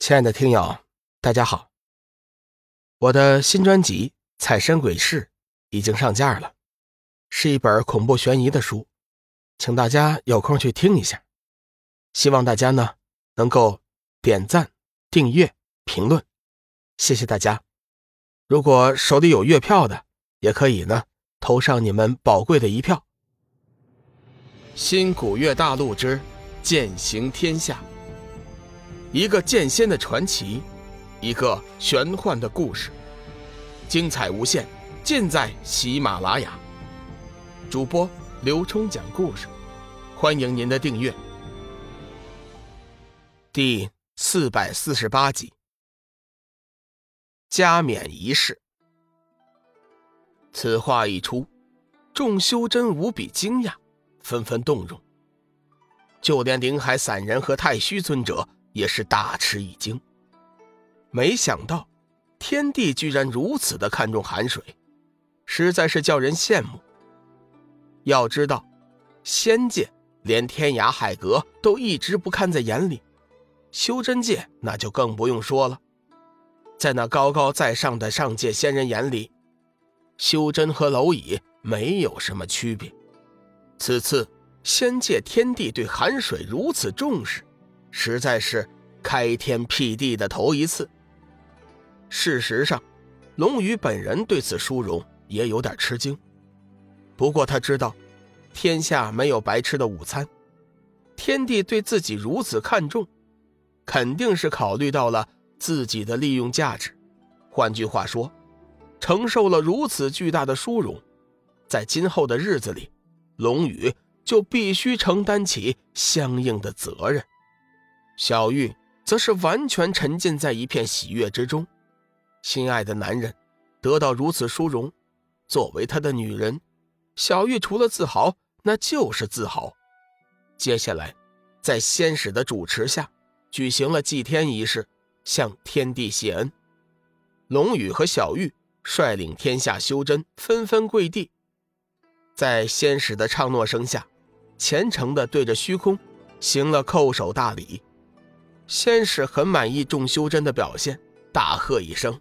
亲爱的听友，大家好！我的新专辑《彩山鬼事》已经上架了，是一本恐怖悬疑的书，请大家有空去听一下。希望大家呢能够点赞、订阅、评论，谢谢大家。如果手里有月票的，也可以呢投上你们宝贵的一票。新古月大陆之剑行天下。一个剑仙的传奇，一个玄幻的故事，精彩无限，尽在喜马拉雅。主播刘冲讲故事，欢迎您的订阅。第四百四十八集，加冕仪式。此话一出，众修真无比惊讶，纷纷动容，就连灵海散人和太虚尊者。也是大吃一惊，没想到天帝居然如此的看重寒水，实在是叫人羡慕。要知道，仙界连天涯海阁都一直不看在眼里，修真界那就更不用说了。在那高高在上的上界仙人眼里，修真和蝼蚁没有什么区别。此次仙界天帝对寒水如此重视。实在是开天辟地的头一次。事实上，龙宇本人对此殊荣也有点吃惊。不过他知道，天下没有白吃的午餐。天帝对自己如此看重，肯定是考虑到了自己的利用价值。换句话说，承受了如此巨大的殊荣，在今后的日子里，龙宇就必须承担起相应的责任。小玉则是完全沉浸在一片喜悦之中，心爱的男人得到如此殊荣，作为他的女人，小玉除了自豪，那就是自豪。接下来，在仙使的主持下，举行了祭天仪式，向天地谢恩。龙宇和小玉率领天下修真纷纷跪地，在仙使的唱诺声下，虔诚地对着虚空行了叩首大礼。先是很满意众修真的表现，大喝一声：“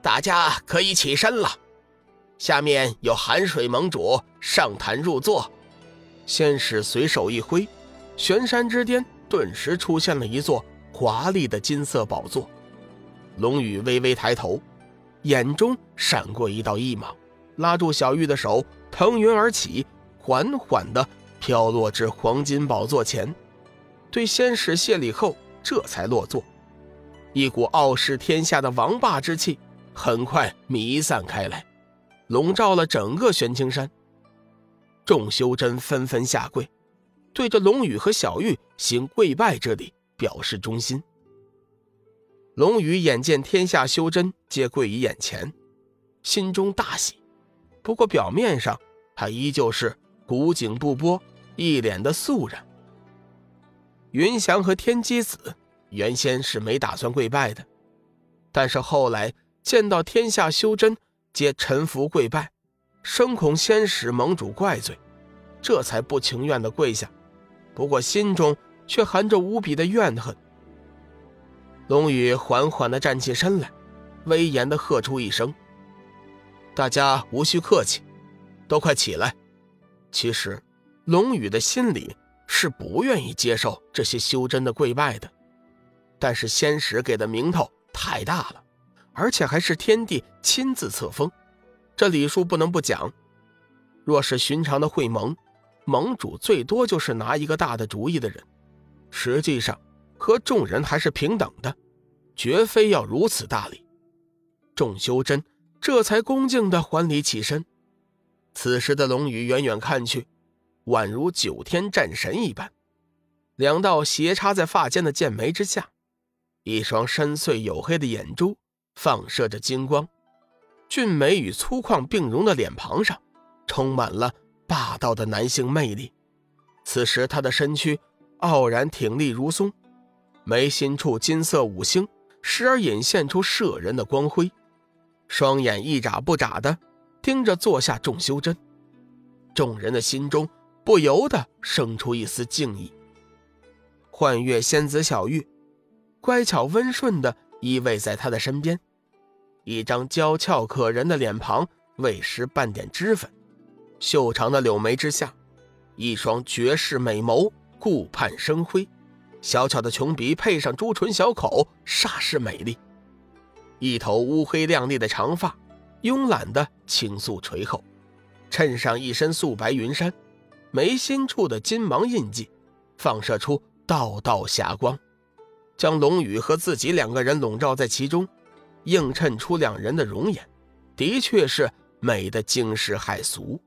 大家可以起身了。下面有寒水盟主上坛入座。”先是随手一挥，玄山之巅顿时出现了一座华丽的金色宝座。龙宇微微抬头，眼中闪过一道异芒，拉住小玉的手，腾云而起，缓缓地飘落至黄金宝座前。对仙使谢礼后，这才落座。一股傲视天下的王霸之气很快弥散开来，笼罩了整个玄青山。众修真纷纷下跪，对着龙宇和小玉行跪拜之礼，表示忠心。龙宇眼见天下修真皆跪于眼前，心中大喜。不过表面上，他依旧是古井不波，一脸的肃然。云翔和天机子原先是没打算跪拜的，但是后来见到天下修真皆臣服跪拜，生恐仙使盟主怪罪，这才不情愿的跪下。不过心中却含着无比的怨恨。龙宇缓缓的站起身来，威严的喝出一声：“大家无需客气，都快起来。”其实，龙宇的心里。是不愿意接受这些修真的跪拜的，但是仙使给的名头太大了，而且还是天帝亲自册封，这礼数不能不讲。若是寻常的会盟，盟主最多就是拿一个大的主意的人，实际上和众人还是平等的，绝非要如此大礼。众修真这才恭敬地还礼起身。此时的龙宇远远看去。宛如九天战神一般，两道斜插在发间的剑眉之下，一双深邃黝黑的眼珠放射着金光，俊美与粗犷并容的脸庞上，充满了霸道的男性魅力。此时他的身躯傲然挺立如松，眉心处金色五星时而隐现出摄人的光辉，双眼一眨不眨的盯着坐下众修真，众人的心中。不由得生出一丝敬意。幻月仙子小玉，乖巧温顺的依偎在他的身边，一张娇俏可人的脸庞未施半点脂粉，秀长的柳眉之下，一双绝世美眸顾盼生辉，小巧的琼鼻配上朱唇小口，煞是美丽。一头乌黑亮丽的长发，慵懒的倾诉垂后，衬上一身素白云衫，眉心处的金芒印记，放射出道道霞光，将龙宇和自己两个人笼罩在其中，映衬出两人的容颜，的确是美的惊世骇俗。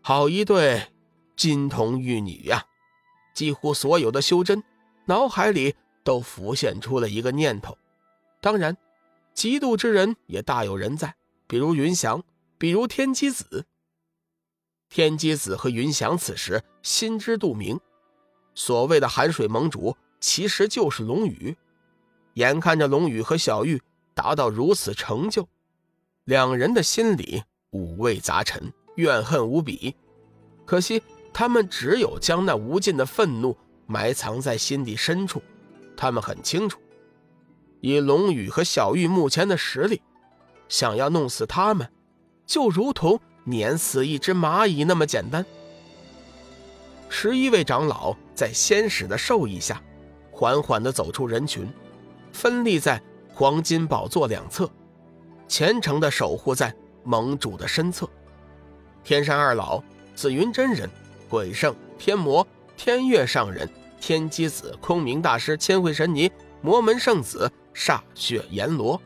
好一对金童玉女呀！几乎所有的修真脑海里都浮现出了一个念头。当然，嫉妒之人也大有人在，比如云翔，比如天机子。天机子和云翔此时心知肚明，所谓的寒水盟主其实就是龙宇。眼看着龙宇和小玉达到如此成就，两人的心里五味杂陈，怨恨无比。可惜他们只有将那无尽的愤怒埋藏在心底深处，他们很清楚。以龙宇和小玉目前的实力，想要弄死他们，就如同碾死一只蚂蚁那么简单。十一位长老在仙使的授意下，缓缓地走出人群，分立在黄金宝座两侧，虔诚地守护在盟主的身侧。天山二老、紫云真人、鬼圣、天魔、天月上人、天机子、空明大师、千惠神尼、魔门圣子。煞血阎罗，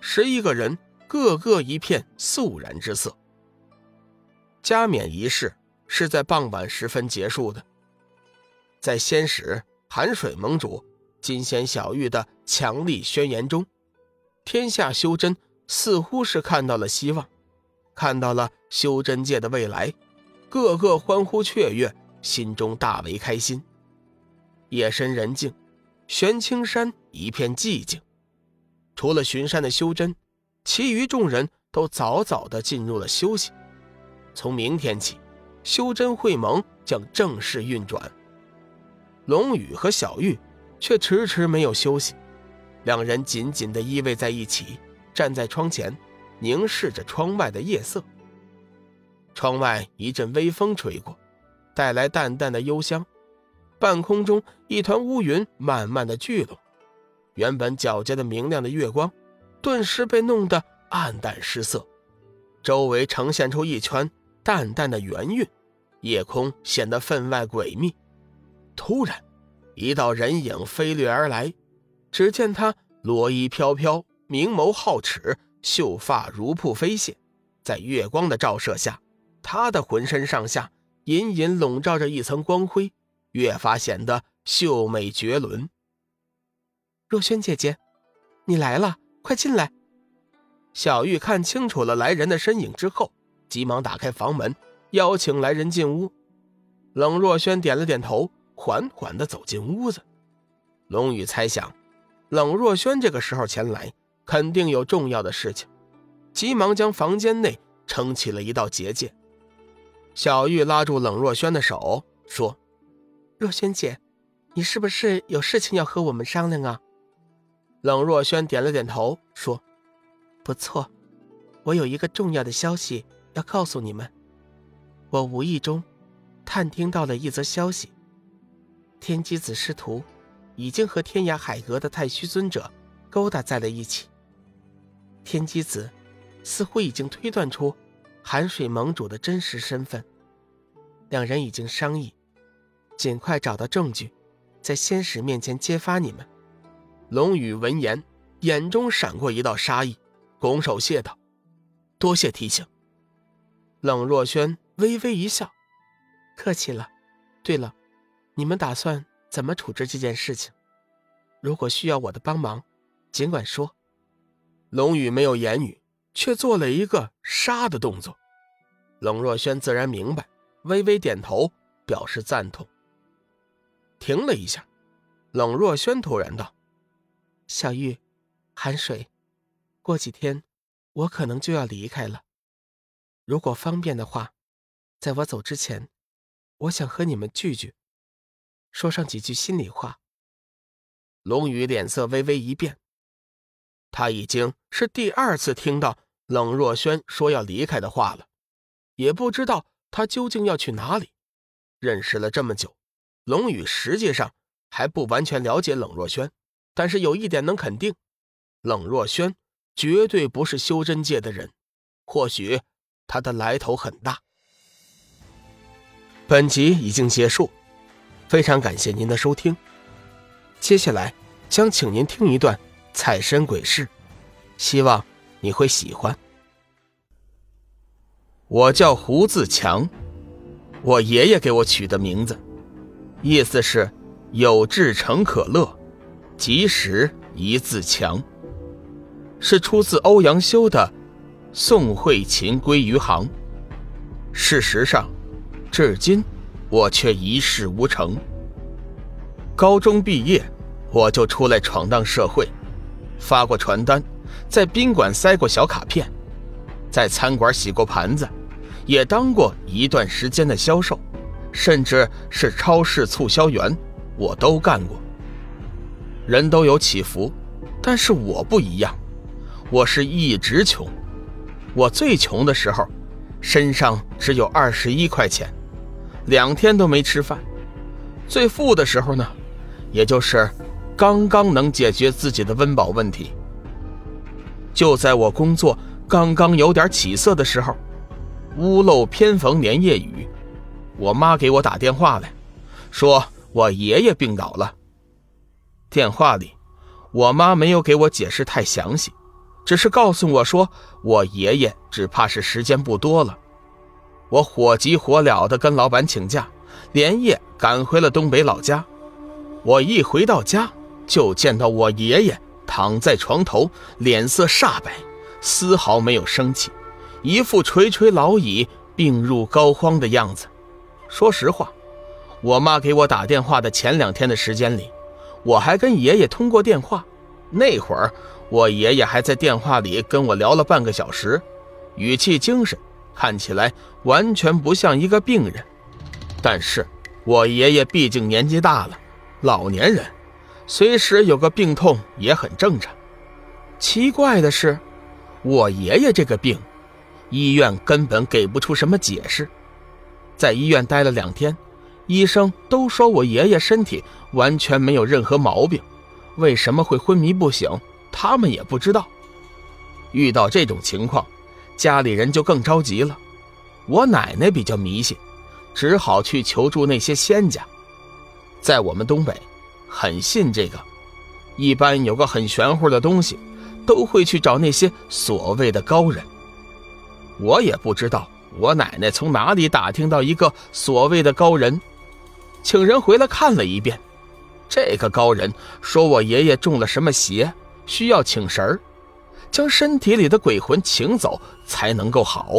十一个人，个个一片肃然之色。加冕仪式是在傍晚时分结束的，在仙使寒水盟主金仙小玉的强力宣言中，天下修真似乎是看到了希望，看到了修真界的未来，个个欢呼雀跃，心中大为开心。夜深人静。玄青山一片寂静，除了巡山的修真，其余众人都早早的进入了休息。从明天起，修真会盟将正式运转。龙宇和小玉却迟迟没有休息，两人紧紧的依偎在一起，站在窗前，凝视着窗外的夜色。窗外一阵微风吹过，带来淡淡的幽香。半空中，一团乌云慢慢的聚拢，原本皎洁的明亮的月光，顿时被弄得暗淡失色，周围呈现出一圈淡淡的圆晕，夜空显得分外诡秘。突然，一道人影飞掠而来，只见他罗衣飘飘，明眸皓齿，秀发如瀑飞泻，在月光的照射下，他的浑身上下隐隐笼罩着一层光辉。越发显得秀美绝伦。若萱姐姐，你来了，快进来。小玉看清楚了来人的身影之后，急忙打开房门，邀请来人进屋。冷若萱点了点头，缓缓地走进屋子。龙宇猜想，冷若萱这个时候前来，肯定有重要的事情，急忙将房间内撑起了一道结界。小玉拉住冷若萱的手，说。若萱姐，你是不是有事情要和我们商量啊？冷若萱点了点头，说：“不错，我有一个重要的消息要告诉你们。我无意中探听到了一则消息：天机子师徒已经和天涯海阁的太虚尊者勾搭在了一起。天机子似乎已经推断出寒水盟主的真实身份，两人已经商议。”尽快找到证据，在仙使面前揭发你们。龙宇闻言，眼中闪过一道杀意，拱手谢道：“多谢提醒。”冷若萱微微一笑：“客气了。对了，你们打算怎么处置这件事情？如果需要我的帮忙，尽管说。”龙宇没有言语，却做了一个杀的动作。冷若萱自然明白，微微点头表示赞同。停了一下，冷若萱突然道：“小玉，寒水，过几天我可能就要离开了。如果方便的话，在我走之前，我想和你们聚聚，说上几句心里话。”龙宇脸色微微一变。他已经是第二次听到冷若轩说要离开的话了，也不知道他究竟要去哪里。认识了这么久，龙宇实际上还不完全了解冷若轩，但是有一点能肯定，冷若轩绝对不是修真界的人，或许他的来头很大。本集已经结束，非常感谢您的收听。接下来将请您听一段采参鬼事，希望你会喜欢。我叫胡自强，我爷爷给我取的名字，意思是有志成可乐，及时一自强，是出自欧阳修的《宋慧琴归于行》。事实上。至今，我却一事无成。高中毕业，我就出来闯荡社会，发过传单，在宾馆塞过小卡片，在餐馆洗过盘子，也当过一段时间的销售，甚至是超市促销员，我都干过。人都有起伏，但是我不一样，我是一直穷。我最穷的时候，身上只有二十一块钱。两天都没吃饭，最富的时候呢，也就是刚刚能解决自己的温饱问题。就在我工作刚刚有点起色的时候，屋漏偏逢连夜雨，我妈给我打电话来，说我爷爷病倒了。电话里，我妈没有给我解释太详细，只是告诉我说我爷爷只怕是时间不多了。我火急火燎地跟老板请假，连夜赶回了东北老家。我一回到家，就见到我爷爷躺在床头，脸色煞白，丝毫没有生气，一副垂垂老矣、病入膏肓的样子。说实话，我妈给我打电话的前两天的时间里，我还跟爷爷通过电话。那会儿，我爷爷还在电话里跟我聊了半个小时，语气精神。看起来完全不像一个病人，但是我爷爷毕竟年纪大了，老年人随时有个病痛也很正常。奇怪的是，我爷爷这个病，医院根本给不出什么解释。在医院待了两天，医生都说我爷爷身体完全没有任何毛病，为什么会昏迷不醒，他们也不知道。遇到这种情况。家里人就更着急了，我奶奶比较迷信，只好去求助那些仙家。在我们东北，很信这个，一般有个很玄乎的东西，都会去找那些所谓的高人。我也不知道我奶奶从哪里打听到一个所谓的高人，请人回来看了一遍。这个高人说我爷爷中了什么邪，需要请神儿。将身体里的鬼魂请走才能够好。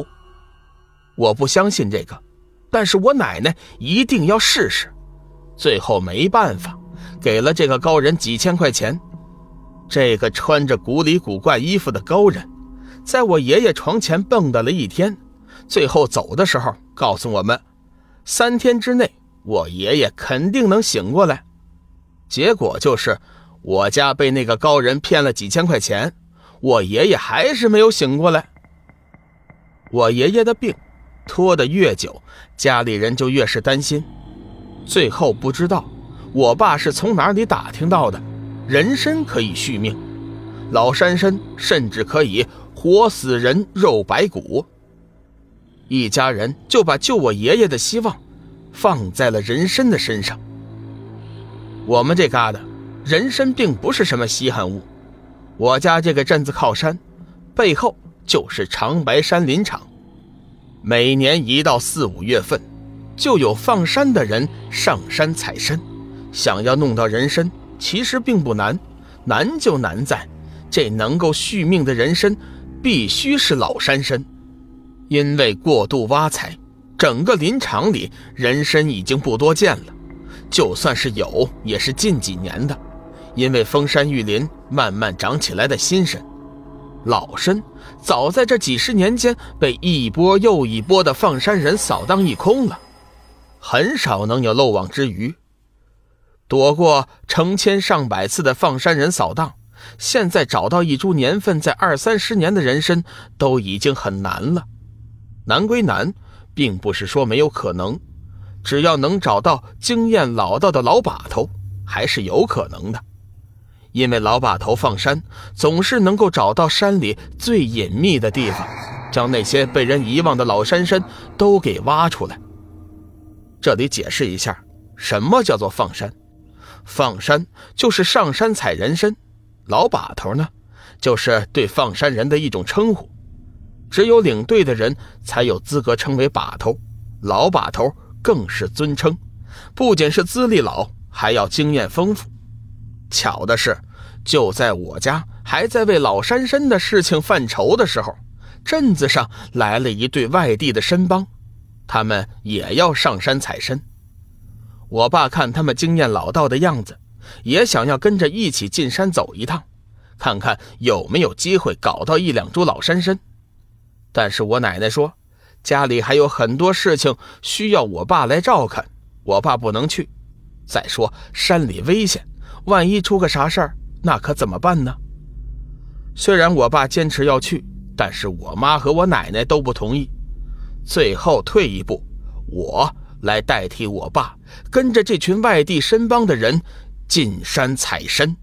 我不相信这个，但是我奶奶一定要试试。最后没办法，给了这个高人几千块钱。这个穿着古里古怪衣服的高人，在我爷爷床前蹦跶了一天，最后走的时候告诉我们，三天之内我爷爷肯定能醒过来。结果就是我家被那个高人骗了几千块钱。我爷爷还是没有醒过来。我爷爷的病拖得越久，家里人就越是担心。最后不知道我爸是从哪里打听到的，人参可以续命，老山参甚至可以活死人肉白骨。一家人就把救我爷爷的希望放在了人参的身上。我们这旮瘩，人参并不是什么稀罕物。我家这个镇子靠山，背后就是长白山林场。每年一到四五月份，就有放山的人上山采参。想要弄到人参，其实并不难，难就难在这能够续命的人参必须是老山参。因为过度挖采，整个林场里人参已经不多见了，就算是有，也是近几年的。因为封山育林慢慢长起来的新参，老参早在这几十年间被一波又一波的放山人扫荡一空了，很少能有漏网之鱼。躲过成千上百次的放山人扫荡，现在找到一株年份在二三十年的人参都已经很难了。难归难，并不是说没有可能，只要能找到经验老道的老把头，还是有可能的。因为老把头放山，总是能够找到山里最隐秘的地方，将那些被人遗忘的老山参都给挖出来。这里解释一下，什么叫做放山？放山就是上山采人参，老把头呢，就是对放山人的一种称呼。只有领队的人才有资格称为把头，老把头更是尊称，不仅是资历老，还要经验丰富。巧的是，就在我家还在为老山参的事情犯愁的时候，镇子上来了一对外地的参帮，他们也要上山采参。我爸看他们经验老道的样子，也想要跟着一起进山走一趟，看看有没有机会搞到一两株老山参。但是我奶奶说，家里还有很多事情需要我爸来照看，我爸不能去。再说山里危险。万一出个啥事儿，那可怎么办呢？虽然我爸坚持要去，但是我妈和我奶奶都不同意。最后退一步，我来代替我爸，跟着这群外地申帮的人进山采参。